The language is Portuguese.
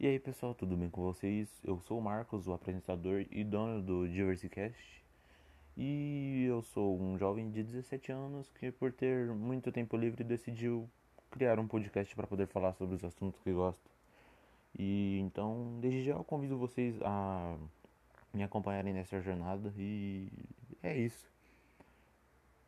E aí pessoal, tudo bem com vocês? Eu sou o Marcos, o apresentador e dono do Diversicast. E eu sou um jovem de 17 anos que, por ter muito tempo livre, decidiu criar um podcast para poder falar sobre os assuntos que gosto. E então, desde já eu convido vocês a me acompanharem nessa jornada e é isso.